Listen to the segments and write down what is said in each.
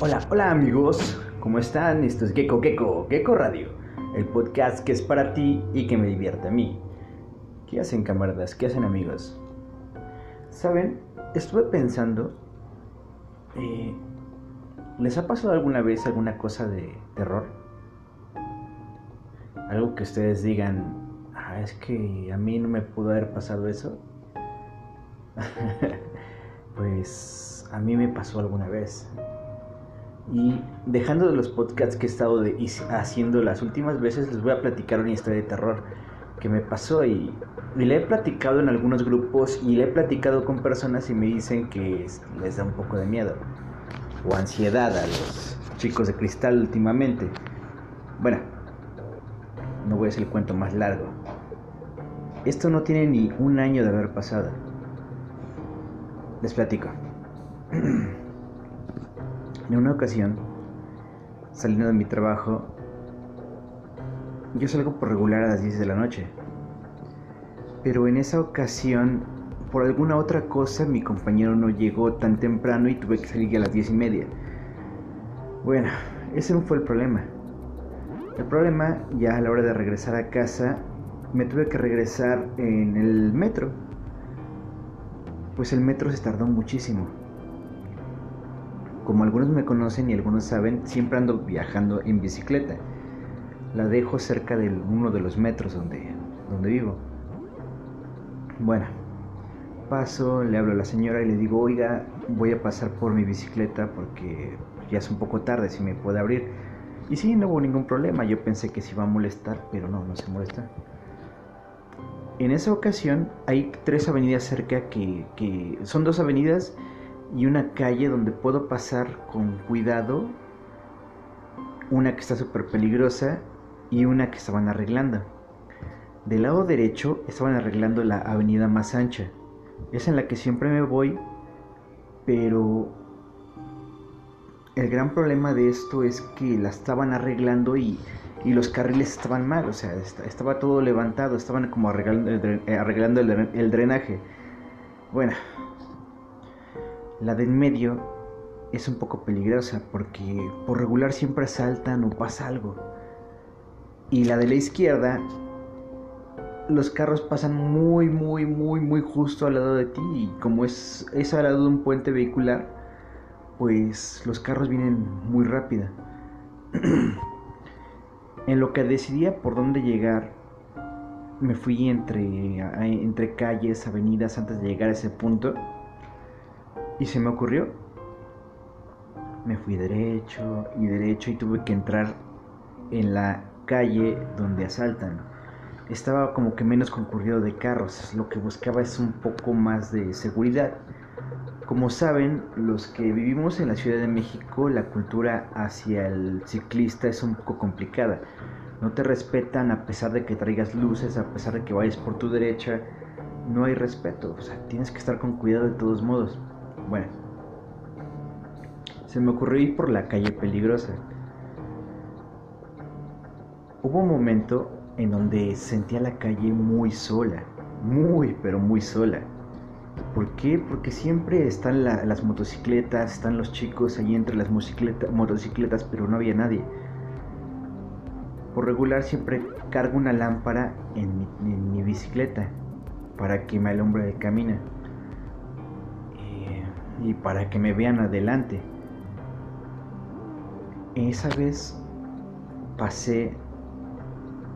Hola, hola amigos, ¿cómo están? Esto es Gecko Gecko, Gecko Radio, el podcast que es para ti y que me divierte a mí. ¿Qué hacen camaradas? ¿Qué hacen amigos? Saben, estuve pensando, eh, ¿les ha pasado alguna vez alguna cosa de terror? Algo que ustedes digan, ah, es que a mí no me pudo haber pasado eso. pues a mí me pasó alguna vez. Y dejando de los podcasts que he estado haciendo las últimas veces, les voy a platicar una historia de terror que me pasó y, le he platicado en algunos grupos y le he platicado con personas y me dicen que les da un poco de miedo o ansiedad a los chicos de cristal últimamente. Bueno, no voy a hacer el cuento más largo. Esto no tiene ni un año de haber pasado. Les platico. En una ocasión, saliendo de mi trabajo, yo salgo por regular a las 10 de la noche. Pero en esa ocasión, por alguna otra cosa, mi compañero no llegó tan temprano y tuve que salir a las 10 y media. Bueno, ese no fue el problema. El problema, ya a la hora de regresar a casa, me tuve que regresar en el metro. Pues el metro se tardó muchísimo como algunos me conocen y algunos saben, siempre ando viajando en bicicleta. La dejo cerca de uno de los metros donde, donde vivo. Bueno, paso, le hablo a la señora y le digo, oiga, voy a pasar por mi bicicleta porque ya es un poco tarde, si me puede abrir. Y sí, no hubo ningún problema, yo pensé que se iba a molestar, pero no, no se molesta. En esa ocasión hay tres avenidas cerca que, que son dos avenidas y una calle donde puedo pasar con cuidado, una que está súper peligrosa y una que estaban arreglando. Del lado derecho estaban arreglando la avenida más ancha, es en la que siempre me voy, pero el gran problema de esto es que la estaban arreglando y, los carriles estaban mal, o sea, estaba todo levantado, estaban como arreglando, arreglando el drenaje. Bueno, la de en medio es un poco peligrosa porque por regular siempre asaltan o pasa algo. Y la de la izquierda, los carros pasan muy, muy, muy, muy justo al lado de ti. Y como es, es al lado de un puente vehicular, pues los carros vienen muy rápido. en lo que decidía por dónde llegar, me fui entre, entre calles, avenidas antes de llegar a ese punto y se me ocurrió. Me fui derecho y derecho y tuve que entrar en la calle donde asaltan. Estaba como que menos concurrido de carros. Lo que buscaba es un poco más de seguridad. Como saben, los que vivimos en la Ciudad de México, la cultura hacia el ciclista es un poco complicada. No te respetan a pesar de que traigas luces, a pesar de que vayas por tu derecha. No hay respeto. O sea, tienes que estar con cuidado de todos modos. Bueno, se me ocurrió ir por la calle peligrosa. Hubo un momento en donde sentía la calle muy sola, muy, pero muy sola. ¿Por qué? Porque siempre están las motocicletas, están los chicos ahí entre las motocicletas, pero no había nadie. Por regular siempre cargo una lámpara en mi, en mi bicicleta para que me alumbre el camino y para que me vean adelante. Esa vez pasé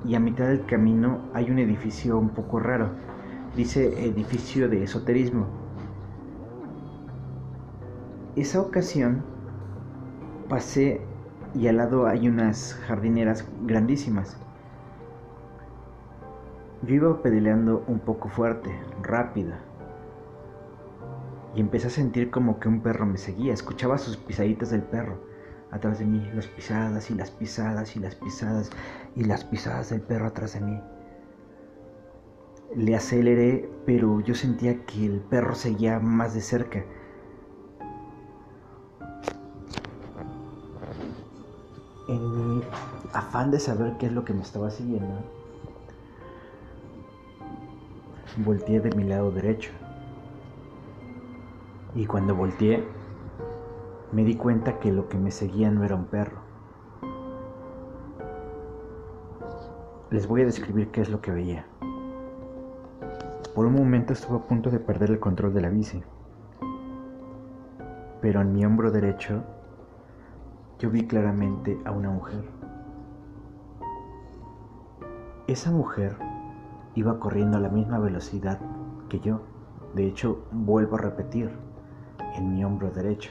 y a mitad del camino hay un edificio un poco raro. Dice edificio de esoterismo. Esa ocasión pasé y al lado hay unas jardineras grandísimas. Yo iba pedaleando un poco fuerte, rápido y empecé a sentir como que un perro me seguía. Escuchaba sus pisaditas del perro atrás de mí, las pisadas y las pisadas y las pisadas y las pisadas del perro atrás de mí. Le aceleré, pero yo sentía que el perro seguía más de cerca. En mi afán de saber qué es lo que me estaba siguiendo, volteé de mi lado derecho y cuando volteé, me di cuenta que lo que me seguía no era un perro. Les voy a describir qué es lo que veía. Por un momento estuve a punto de perder el control de la bici, pero en mi hombro derecho yo vi claramente a una mujer. Esa mujer iba corriendo a la misma velocidad que yo. De hecho, vuelvo a repetir, en mi hombro derecho.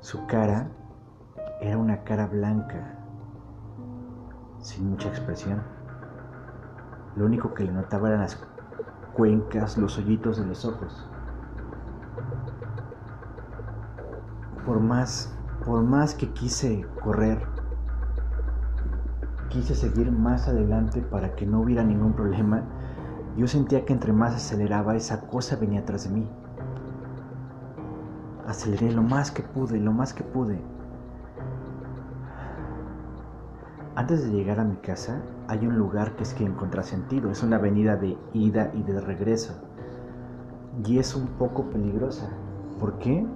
Su cara era una cara blanca, sin mucha expresión. Lo único que le notaba eran las cuencas, los hoyitos de los ojos. Por más, por más que quise correr, quise seguir más adelante para que no hubiera ningún problema, yo sentía que entre más aceleraba esa cosa venía atrás de mí. Aceleré lo más que pude, lo más que pude. Antes de llegar a mi casa, hay un lugar que es que en contrasentido, es una avenida de ida y de regreso. Y es un poco peligrosa. ¿Por qué?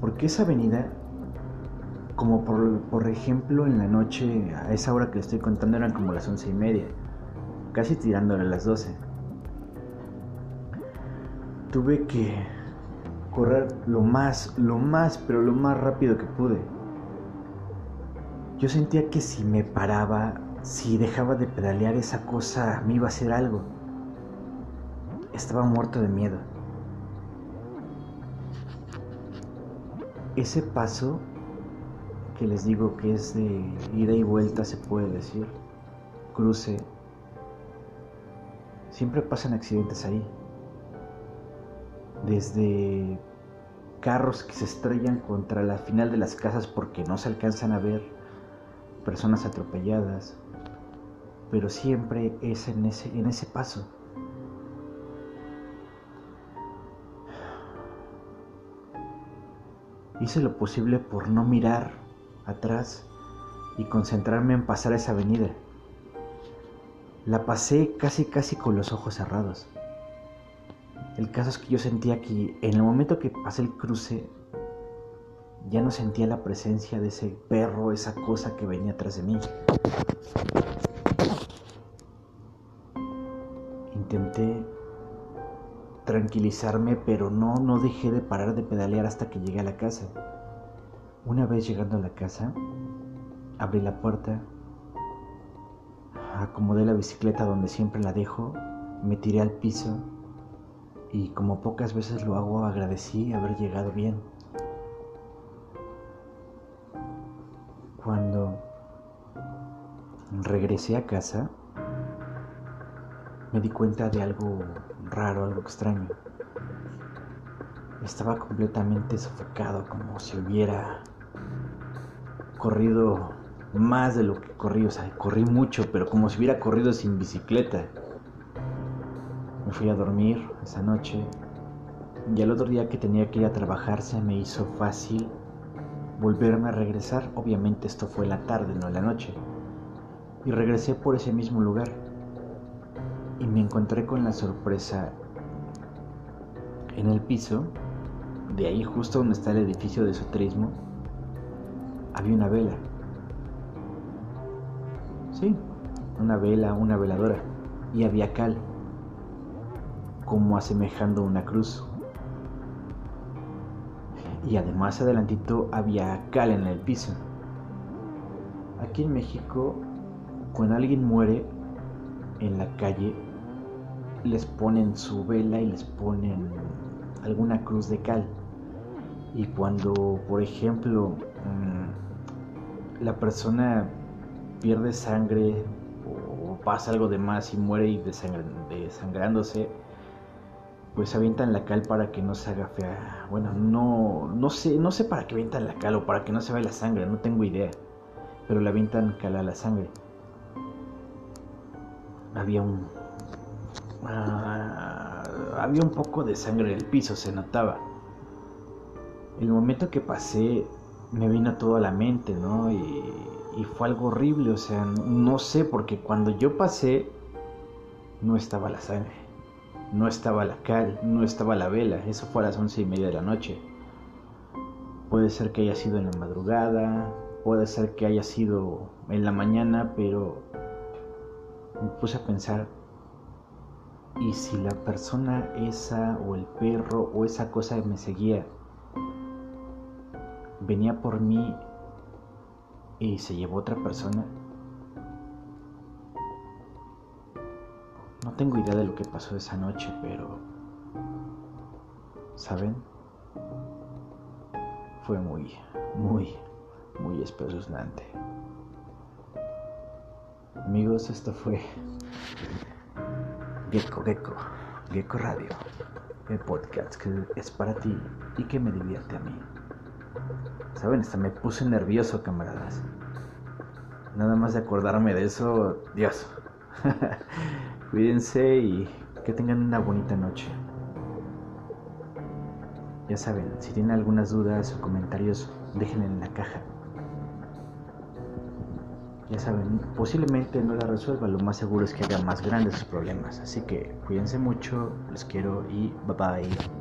Porque esa avenida, como por, ejemplo en la noche, a esa hora que le estoy contando eran como las once y media, casi tirándole a las doce. Tuve que correr lo más, lo más, pero lo más rápido que pude. Yo sentía que si me paraba, si dejaba de pedalear esa cosa me iba a hacer algo. Estaba muerto de miedo. Ese paso que les digo que es de ida y vuelta se puede decir, cruce, siempre pasan accidentes ahí. Desde carros que se estrellan contra la final de las casas porque no se alcanzan a ver, personas atropelladas, pero siempre es en ese, en ese paso. Hice lo posible por no mirar atrás y concentrarme en pasar esa avenida. La pasé casi casi con los ojos cerrados. El caso es que yo sentía que en el momento que pasé el cruce ya no sentía la presencia de ese perro, esa cosa que venía atrás de mí. Intenté tranquilizarme, pero no, no dejé de parar de pedalear hasta que llegué a la casa. Una vez llegando a la casa, abrí la puerta, acomodé la bicicleta donde siempre la dejo, me tiré al piso y como pocas veces lo hago agradecí haber llegado bien. Cuando regresé a casa, me di cuenta de algo raro, algo extraño. Estaba completamente sofocado, como si hubiera corrido más de lo que corrí, o sea, corrí mucho, pero como si hubiera corrido sin bicicleta. Fui a dormir esa noche y el otro día que tenía que ir a trabajar se me hizo fácil volverme a regresar. Obviamente esto fue la tarde, no la noche. Y regresé por ese mismo lugar. Y me encontré con la sorpresa en el piso, de ahí justo donde está el edificio de soterismo, había una vela. Sí, una vela, una veladora. Y había cal, como asemejando una cruz y además adelantito había cal en el piso. Aquí en México, cuando alguien muere en la calle, les ponen su vela y les ponen alguna cruz de cal. Y cuando, por ejemplo, mm, la persona pierde sangre o pasa algo de más y muere y desangrándose, pues avientan la cal para que no se haga fea. Bueno, no, no sé, no sé para qué avientan la cal o para que no se vea la sangre, no tengo idea. Pero le avientan cal a la sangre. Había un, ah, había un poco de sangre en el piso, se notaba. El momento que pasé me vino todo a la mente, ¿no? Y, y fue algo horrible, o sea, no sé, porque cuando yo pasé no estaba la sangre. No estaba la cal, no estaba la vela, eso fue a las once y media de la noche. Puede ser que haya sido en la madrugada, puede ser que haya sido en la mañana, pero me puse a pensar, ¿y si la persona esa o el perro o esa cosa que me seguía venía por mí y se llevó otra persona? No tengo idea de lo que pasó esa noche, pero... ¿Saben? Fue muy, muy, muy espeluznante. Amigos, esto fue Gecko Gecko, Gecko Radio, el podcast que es para ti y que me divierte a mí. Saben, hasta me puse nervioso, camaradas. Nada más de acordarme de eso, Dios. Cuídense y que tengan una bonita noche. Ya saben, si tienen algunas dudas o comentarios, déjenla en la caja. Ya saben, posiblemente no la resuelva, lo más seguro es que haga más grandes sus problemas. Así que cuídense mucho, los quiero y bye bye.